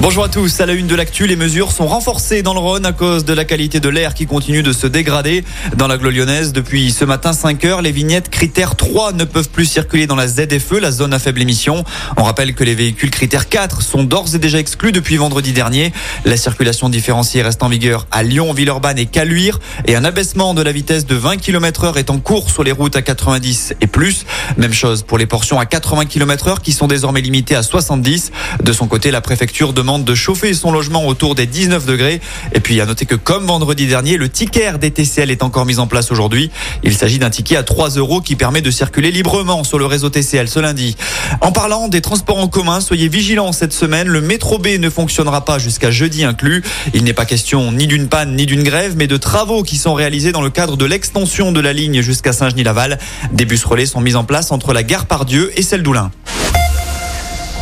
Bonjour à tous. À la une de l'actu, les mesures sont renforcées dans le Rhône à cause de la qualité de l'air qui continue de se dégrader. Dans la lyonnaise, depuis ce matin 5 heures, les vignettes critère 3 ne peuvent plus circuler dans la ZFE, la zone à faible émission. On rappelle que les véhicules critère 4 sont d'ores et déjà exclus depuis vendredi dernier. La circulation différenciée reste en vigueur à Lyon, Villeurbanne et Caluire et un abaissement de la vitesse de 20 km heure est en cours sur les routes à 90 et plus. Même chose pour les portions à 80 km heure qui sont désormais limitées à 70. De son côté, la préfecture demande de chauffer son logement autour des 19 degrés. Et puis à noter que comme vendredi dernier, le ticket des TCL est encore mis en place aujourd'hui. Il s'agit d'un ticket à 3 euros qui permet de circuler librement sur le réseau TCL ce lundi. En parlant des transports en commun, soyez vigilants cette semaine. Le métro B ne fonctionnera pas jusqu'à jeudi inclus. Il n'est pas question ni d'une panne ni d'une grève, mais de travaux qui sont réalisés dans le cadre de l'extension de la ligne jusqu'à Saint-Genis-Laval. Des bus relais sont mis en place entre la gare Pardieu et celle d'Oulin.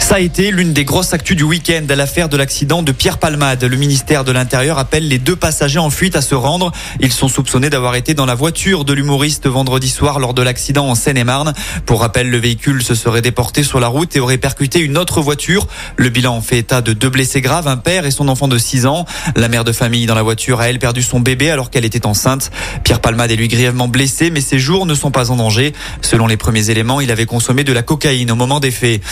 Ça a été l'une des grosses actus du week-end à l'affaire de l'accident de Pierre Palmade. Le ministère de l'Intérieur appelle les deux passagers en fuite à se rendre. Ils sont soupçonnés d'avoir été dans la voiture de l'humoriste vendredi soir lors de l'accident en Seine-et-Marne. Pour rappel, le véhicule se serait déporté sur la route et aurait percuté une autre voiture. Le bilan fait état de deux blessés graves, un père et son enfant de 6 ans. La mère de famille dans la voiture a elle perdu son bébé alors qu'elle était enceinte. Pierre Palmade est lui grièvement blessé, mais ses jours ne sont pas en danger. Selon les premiers éléments, il avait consommé de la cocaïne au moment des faits.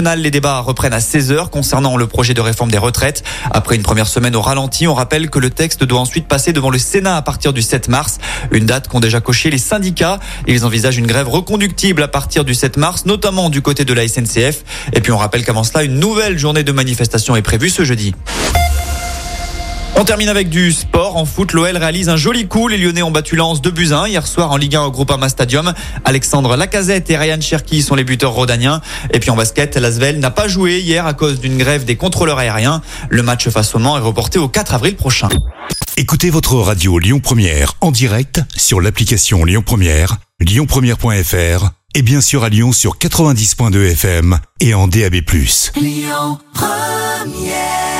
Les débats reprennent à 16h concernant le projet de réforme des retraites. Après une première semaine au ralenti, on rappelle que le texte doit ensuite passer devant le Sénat à partir du 7 mars, une date qu'ont déjà coché les syndicats. Ils envisagent une grève reconductible à partir du 7 mars, notamment du côté de la SNCF. Et puis on rappelle qu'avant cela, une nouvelle journée de manifestation est prévue ce jeudi. On termine avec du sport. En foot, l'OL réalise un joli coup. Les Lyonnais ont battu Lens de Buzyn hier soir en Ligue 1 au Groupama Stadium. Alexandre Lacazette et Ryan Cherki sont les buteurs rodaniens. Et puis en basket, Lasvel n'a pas joué hier à cause d'une grève des contrôleurs aériens. Le match face au Mans est reporté au 4 avril prochain. Écoutez votre radio Lyon Première en direct sur l'application Lyon Première, lyonpremière.fr et bien sûr à Lyon sur 90.2 FM et en DAB+. Lyon Première